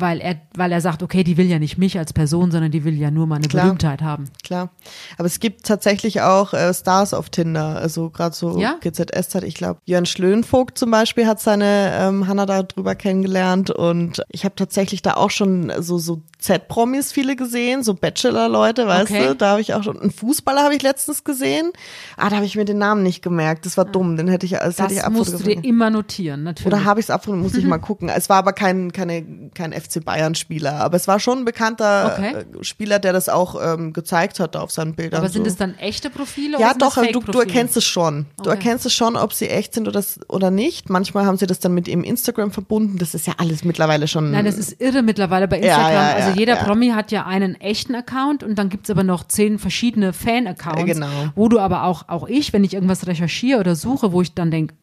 [SPEAKER 1] Weil er, weil er sagt, okay, die will ja nicht mich als Person, sondern die will ja nur meine
[SPEAKER 2] Klar.
[SPEAKER 1] Berühmtheit haben.
[SPEAKER 2] Klar. Aber es gibt tatsächlich auch äh, Stars auf Tinder, also gerade so
[SPEAKER 1] Ja?
[SPEAKER 2] GZS-Zeit. Ich glaube, Jörn Schlönvogt zum Beispiel hat seine ähm, Hanna da drüber kennengelernt und ich habe tatsächlich da auch schon so so Z-Promis viele gesehen, so Bachelor-Leute, weißt
[SPEAKER 1] Okay.
[SPEAKER 2] du? Da habe ich auch schon einen Fußballer habe ich letztens gesehen. Ah, da habe ich mir den Namen nicht gemerkt. Das war dumm, den hätte ich, das, hätte
[SPEAKER 1] Das
[SPEAKER 2] ich
[SPEAKER 1] musst du
[SPEAKER 2] abfotografiert.
[SPEAKER 1] dir immer notieren, natürlich.
[SPEAKER 2] Oder habe ich es abgefunden, muss ich mal gucken. Es war aber kein, keine, kein FC Bayern-Spieler, aber es war schon ein bekannter
[SPEAKER 1] Okay.
[SPEAKER 2] äh, Spieler, der das auch ähm, gezeigt hat auf seinen Bildern.
[SPEAKER 1] Aber sind
[SPEAKER 2] so.
[SPEAKER 1] es dann echte Profile?
[SPEAKER 2] ja,
[SPEAKER 1] oder sind
[SPEAKER 2] doch, also du, du erkennst es schon. Du
[SPEAKER 1] Okay.
[SPEAKER 2] erkennst es schon, ob sie echt sind oder, oder nicht. Manchmal haben sie das dann mit ihrem Instagram verbunden. Das ist ja alles mittlerweile schon.
[SPEAKER 1] Nein, das ist irre mittlerweile bei
[SPEAKER 2] Ja,
[SPEAKER 1] Instagram.
[SPEAKER 2] ja,
[SPEAKER 1] also
[SPEAKER 2] ja,
[SPEAKER 1] jeder
[SPEAKER 2] ja.
[SPEAKER 1] Promi hat ja einen echten Account und dann gibt's aber noch zehn verschiedene Fan-Accounts,
[SPEAKER 2] Genau.
[SPEAKER 1] wo du aber auch, auch ich, wenn ich irgendwas recherchiere oder suche, wo ich dann denke,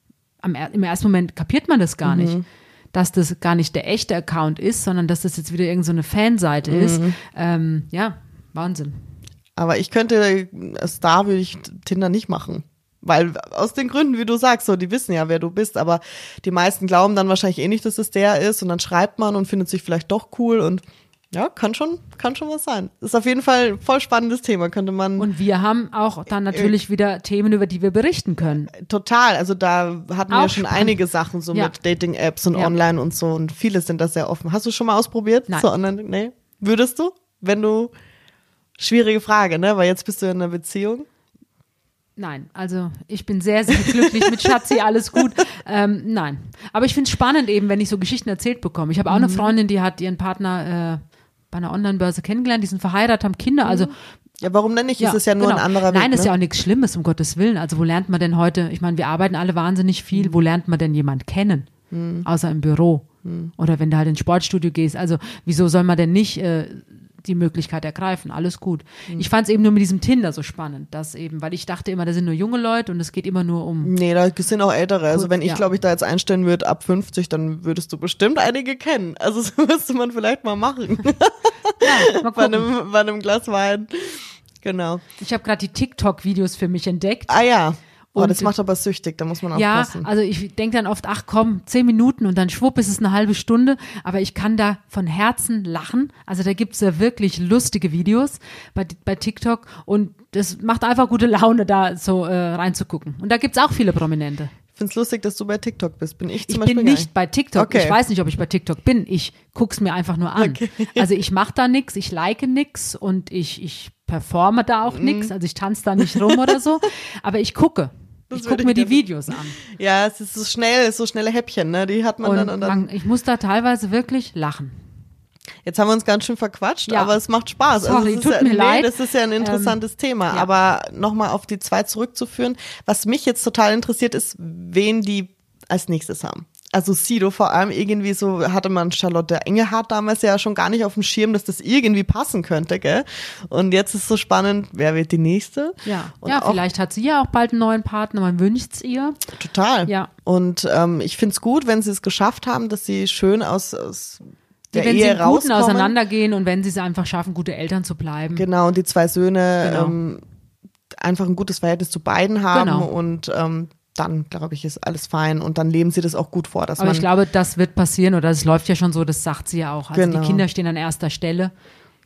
[SPEAKER 1] im ersten Moment kapiert man das gar
[SPEAKER 2] Mhm.
[SPEAKER 1] nicht. Dass das gar nicht der echte Account ist, sondern dass das jetzt wieder irgendeine so eine Fanseite ist.
[SPEAKER 2] Mhm.
[SPEAKER 1] Ähm, ja, Wahnsinn.
[SPEAKER 2] Aber ich könnte, als Star würde ich Tinder nicht machen. Weil aus den Gründen, wie du sagst, so, die wissen ja, wer du bist, aber die meisten glauben dann wahrscheinlich eh nicht, dass es der ist und dann schreibt man und findet sich vielleicht doch cool und ja, kann schon, kann schon was sein. Ist auf jeden Fall ein voll spannendes Thema, könnte man
[SPEAKER 1] Und wir haben auch dann natürlich wieder Themen, über die wir berichten können.
[SPEAKER 2] total, also da hatten wir
[SPEAKER 1] Auch
[SPEAKER 2] schon
[SPEAKER 1] spannend.
[SPEAKER 2] einige Sachen so
[SPEAKER 1] Ja.
[SPEAKER 2] mit Dating-Apps und
[SPEAKER 1] Ja.
[SPEAKER 2] online und so und viele sind da sehr offen. Hast du schon mal ausprobiert?
[SPEAKER 1] Nein.
[SPEAKER 2] So online? Nee. Würdest du? Wenn du, schwierige Frage, ne, weil jetzt bist du in einer Beziehung.
[SPEAKER 1] Nein, also ich bin sehr, sehr glücklich mit Schatzi, alles gut. Ähm, nein, aber ich finde es spannend eben, wenn ich so Geschichten erzählt bekomme. Ich habe auch
[SPEAKER 2] Mhm.
[SPEAKER 1] eine Freundin, die hat ihren Partner äh, bei einer Online-Börse kennengelernt, die sind verheiratet, haben Kinder, also
[SPEAKER 2] Ja, warum denn nicht? ist es ja nur
[SPEAKER 1] genau.
[SPEAKER 2] ein anderer Weg.
[SPEAKER 1] Nein, ist
[SPEAKER 2] ne?
[SPEAKER 1] ja auch nichts Schlimmes, um Gottes Willen. Also wo lernt man denn heute, ich meine, wir arbeiten alle wahnsinnig viel, wo lernt man denn jemand kennen?
[SPEAKER 2] Hm.
[SPEAKER 1] Außer im Büro. Oder wenn du halt ins Sportstudio gehst. Also wieso soll man denn nicht äh, die Möglichkeit ergreifen? Alles gut.
[SPEAKER 2] Hm.
[SPEAKER 1] Ich fand es eben nur mit diesem Tinder so spannend, dass eben, weil ich dachte immer, da sind nur junge Leute und es geht immer nur um
[SPEAKER 2] Nee, da sind auch ältere. Also wenn ich,
[SPEAKER 1] ja.
[SPEAKER 2] glaube ich, da jetzt einstellen würde ab 50, dann würdest du bestimmt einige kennen. Also das müsste man vielleicht mal machen.
[SPEAKER 1] Mal
[SPEAKER 2] bei, einem, bei einem Glas Wein. Genau.
[SPEAKER 1] Ich habe gerade die TikTok-Videos für mich entdeckt.
[SPEAKER 2] Ah ja. Oh, das macht aber süchtig, da muss man
[SPEAKER 1] ja,
[SPEAKER 2] aufpassen.
[SPEAKER 1] also ich denke dann oft, ach komm, zehn Minuten und dann schwupp ist es eine halbe Stunde, aber ich kann da von Herzen lachen. Also da gibt's ja wirklich lustige Videos bei, bei TikTok und das macht einfach gute Laune, da so äh, reinzugucken. Und da gibt's auch viele Prominente.
[SPEAKER 2] Ich find's lustig, dass du bei TikTok bist. Bin ich
[SPEAKER 1] Ich
[SPEAKER 2] zum
[SPEAKER 1] bin
[SPEAKER 2] Beispiel
[SPEAKER 1] nicht bei TikTok.
[SPEAKER 2] Okay.
[SPEAKER 1] Ich weiß nicht, ob ich bei TikTok bin. Ich guck's mir einfach nur an.
[SPEAKER 2] Okay.
[SPEAKER 1] Also ich mache da nix, ich like nix und ich, ich performe da auch
[SPEAKER 2] Mhm.
[SPEAKER 1] nix. Also ich tanze da nicht rum oder so. Aber ich gucke.
[SPEAKER 2] Das
[SPEAKER 1] ich gucke mir die Videos an.
[SPEAKER 2] Ja, es ist so schnell, so schnelle Häppchen, ne? Die hat man
[SPEAKER 1] Und
[SPEAKER 2] dann und dann.
[SPEAKER 1] man, ich muss da teilweise wirklich lachen.
[SPEAKER 2] Jetzt haben wir uns ganz schön verquatscht,
[SPEAKER 1] Ja.
[SPEAKER 2] aber es macht Spaß.
[SPEAKER 1] Sorry,
[SPEAKER 2] also es ist
[SPEAKER 1] tut
[SPEAKER 2] ja,
[SPEAKER 1] mir
[SPEAKER 2] nee,
[SPEAKER 1] leid.
[SPEAKER 2] Das ist ja ein interessantes Thema.
[SPEAKER 1] ja.
[SPEAKER 2] Aber nochmal auf die zwei zurückzuführen, was mich jetzt total interessiert, ist, wen die als nächstes haben. Also Sido vor allem irgendwie so hatte man Charlotte Engelhardt damals ja schon gar nicht auf dem Schirm, dass das irgendwie passen könnte, gell? Und jetzt ist so spannend, wer wird die nächste?
[SPEAKER 1] Ja,
[SPEAKER 2] Und
[SPEAKER 1] ja vielleicht hat sie ja auch bald einen neuen Partner, man wünscht's ihr.
[SPEAKER 2] Total.
[SPEAKER 1] Ja.
[SPEAKER 2] Und ähm, ich find's gut, wenn sie es geschafft haben, dass sie schön aus, aus der
[SPEAKER 1] wenn sie
[SPEAKER 2] Ehe
[SPEAKER 1] Guten
[SPEAKER 2] rauskommen.
[SPEAKER 1] auseinandergehen und wenn sie es einfach schaffen, gute Eltern zu bleiben.
[SPEAKER 2] Genau, und die zwei Söhne
[SPEAKER 1] Genau.
[SPEAKER 2] ähm, einfach ein gutes Verhältnis zu beiden haben
[SPEAKER 1] Genau.
[SPEAKER 2] und ähm, dann, glaube ich, ist alles fein und dann leben sie das auch gut vor, dass
[SPEAKER 1] Aber ich glaube, das wird passieren oder es läuft ja schon so, das sagt sie ja auch. Also
[SPEAKER 2] Genau.
[SPEAKER 1] die Kinder stehen an erster Stelle.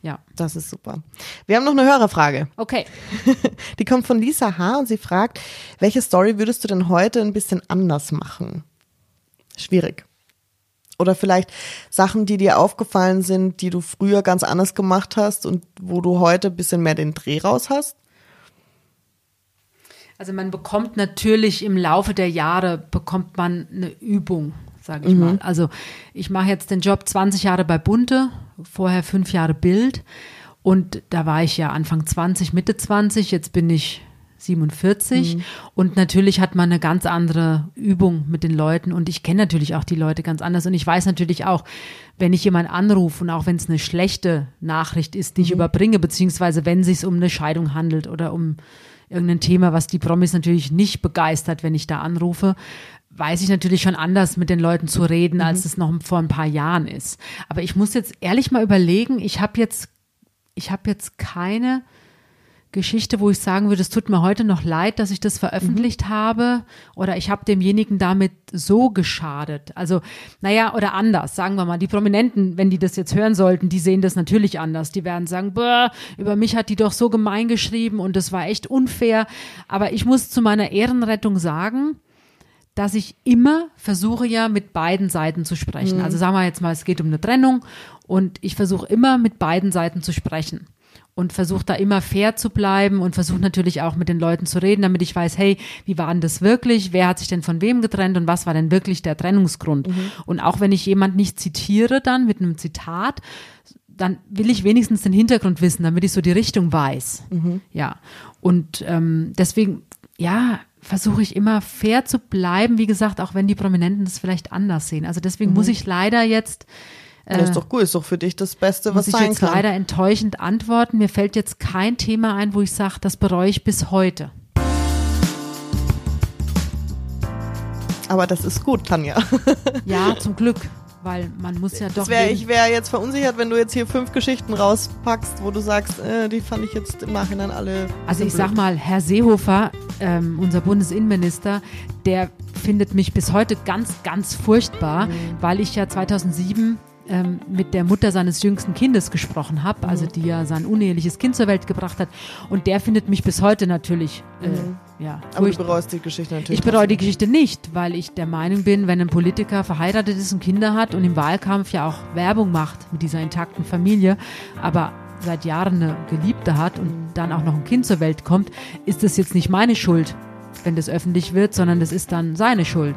[SPEAKER 1] Ja,
[SPEAKER 2] das ist super. Wir haben noch eine Hörerfrage.
[SPEAKER 1] okay.
[SPEAKER 2] Die kommt von Lisa H. und sie fragt, welche Story würdest du denn heute ein bisschen anders machen? Schwierig. Oder vielleicht Sachen, die dir aufgefallen sind, die du früher ganz anders gemacht hast und wo du heute ein bisschen mehr den Dreh raus hast?
[SPEAKER 1] Also man bekommt natürlich im Laufe der Jahre bekommt man eine Übung, sage ich mal. Also ich mache jetzt den Job 20 Jahre bei Bunte, vorher fünf Jahre Bild. Und da war ich ja Anfang 20, Mitte 20, jetzt bin ich 47 und natürlich hat man eine ganz andere Übung mit den Leuten. Und ich kenne natürlich auch die Leute ganz anders. Und ich weiß natürlich auch, wenn ich jemanden anrufe und auch wenn es eine schlechte Nachricht ist, die ich überbringe, beziehungsweise wenn es sich um eine Scheidung handelt oder um irgendein Thema, was die Promis natürlich nicht begeistert, wenn ich da anrufe, weiß ich natürlich schon anders mit den Leuten zu reden, als es noch vor ein paar Jahren ist. Aber ich muss jetzt ehrlich mal überlegen, ich habe jetzt, ich habe jetzt keine Geschichte, wo ich sagen würde, es tut mir heute noch leid, dass ich das veröffentlicht habe oder ich habe demjenigen damit so geschadet. Also, naja, oder anders, sagen wir mal, die Prominenten, wenn die das jetzt hören sollten, die sehen das natürlich anders. Die werden sagen, Bäh, über mich hat die doch so gemein geschrieben und das war echt unfair. Aber ich muss zu meiner Ehrenrettung sagen, dass ich immer versuche ja mit beiden Seiten zu sprechen. Also sagen wir jetzt mal, es geht um eine Trennung und ich versuche immer mit beiden Seiten zu sprechen und versuche da immer fair zu bleiben und versuche natürlich auch mit den Leuten zu reden, damit ich weiß, hey, wie war denn das wirklich? Wer hat sich denn von wem getrennt und was war denn wirklich der Trennungsgrund? Und auch wenn ich jemand nicht zitiere dann mit einem Zitat, dann will ich wenigstens den Hintergrund wissen, damit ich so die Richtung weiß. Ja. Und ähm, deswegen, ja, versuche ich immer fair zu bleiben, wie gesagt, auch wenn die Prominenten das vielleicht anders sehen. Also deswegen muss ich leider jetzt
[SPEAKER 2] das ist doch gut, ist doch für dich das Beste, was
[SPEAKER 1] muss ich
[SPEAKER 2] sein
[SPEAKER 1] jetzt
[SPEAKER 2] kann.
[SPEAKER 1] leider enttäuschend antworten. Mir fällt jetzt kein Thema ein, wo ich sage, das bereue ich bis heute.
[SPEAKER 2] Aber das ist gut, Tanja.
[SPEAKER 1] Ja, zum Glück, weil man muss ja doch.
[SPEAKER 2] Wär, ich wäre jetzt verunsichert, wenn du jetzt hier fünf Geschichten rauspackst, wo du sagst, äh, die fand ich jetzt im Nachhinein alle.
[SPEAKER 1] Also ich
[SPEAKER 2] blöd.
[SPEAKER 1] sag mal, Herr Seehofer, ähm, unser Bundesinnenminister, der findet mich bis heute ganz, ganz furchtbar, weil ich ja 2007 ähm, mit der Mutter seines jüngsten Kindes gesprochen habe, also die ja sein uneheliches Kind zur Welt gebracht hat. Und der findet mich bis heute natürlich, äh, ja,
[SPEAKER 2] Aber du bereust die Geschichte natürlich.
[SPEAKER 1] Ich bereue die Geschichte nicht, weil ich der Meinung bin, wenn ein Politiker verheiratet ist und Kinder hat und im Wahlkampf ja auch Werbung macht mit dieser intakten Familie, aber seit Jahren eine Geliebte hat und dann auch noch ein Kind zur Welt kommt, ist das jetzt nicht meine Schuld, wenn das öffentlich wird, sondern das ist dann seine Schuld,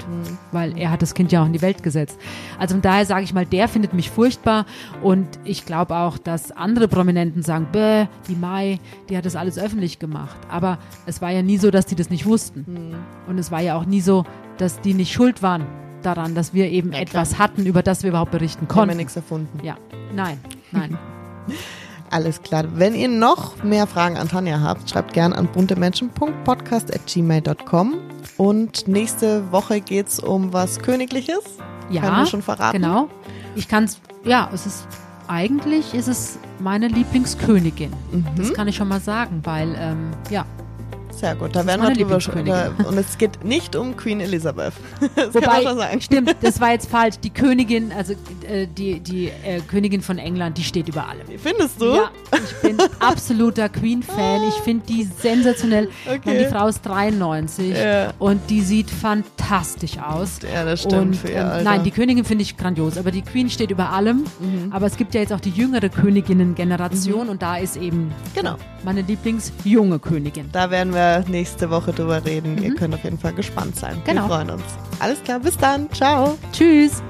[SPEAKER 1] weil er hat das Kind ja auch in die Welt gesetzt. Also von daher sage ich mal, der findet mich furchtbar und ich glaube auch, dass andere Prominenten sagen, bäh, die Mai, die hat das alles öffentlich gemacht. Aber es war ja nie so, dass die das nicht wussten. Und es war ja auch nie so, dass die nicht schuld waren daran, dass wir eben
[SPEAKER 2] Ja,
[SPEAKER 1] etwas hatten, über das wir überhaupt berichten
[SPEAKER 2] Haben wir
[SPEAKER 1] konnten.
[SPEAKER 2] nichts erfunden.
[SPEAKER 1] Ja, nein, nein.
[SPEAKER 2] Alles klar. Wenn ihr noch mehr Fragen an Tanja habt, schreibt gerne an buntemenschen.podcast.gmail.com. Und nächste Woche geht's um was Königliches.
[SPEAKER 1] Ja,
[SPEAKER 2] Können wir schon verraten?
[SPEAKER 1] genau. Ich kann es, ja, es ist, eigentlich ist es meine Lieblingskönigin.
[SPEAKER 2] Mhm.
[SPEAKER 1] Das kann ich schon mal sagen, weil, ähm, ja,
[SPEAKER 2] Sehr gut, da
[SPEAKER 1] Das
[SPEAKER 2] werden wir drüber.
[SPEAKER 1] Lieblingskönigin.
[SPEAKER 2] Und es geht nicht um Queen Elizabeth. Das kann
[SPEAKER 1] Wobei,
[SPEAKER 2] sagen.
[SPEAKER 1] stimmt, das war jetzt falsch. Die Königin, also äh, die, die äh, Königin von England, die steht über allem.
[SPEAKER 2] Findest du?
[SPEAKER 1] Ja, ich bin absoluter Queen-Fan. Ich finde die sensationell.
[SPEAKER 2] Okay.
[SPEAKER 1] Meine, die Frau ist 93
[SPEAKER 2] Ja.
[SPEAKER 1] und die sieht fantastisch aus.
[SPEAKER 2] Ja, das stimmt
[SPEAKER 1] Und,
[SPEAKER 2] für ihr
[SPEAKER 1] ähm,
[SPEAKER 2] Alter.
[SPEAKER 1] nein, die Königin finde ich grandios, aber die Queen steht über allem.
[SPEAKER 2] Mhm.
[SPEAKER 1] Aber es gibt ja jetzt auch die jüngere Königinnen-Generation und da ist eben
[SPEAKER 2] Genau.
[SPEAKER 1] meine Lieblingsjunge Königin.
[SPEAKER 2] Da werden wir nächste Woche drüber reden. Ihr könnt auf jeden Fall gespannt sein.
[SPEAKER 1] Mhm. Genau.
[SPEAKER 2] Wir freuen uns. Alles klar, bis dann. Ciao.
[SPEAKER 1] Tschüss!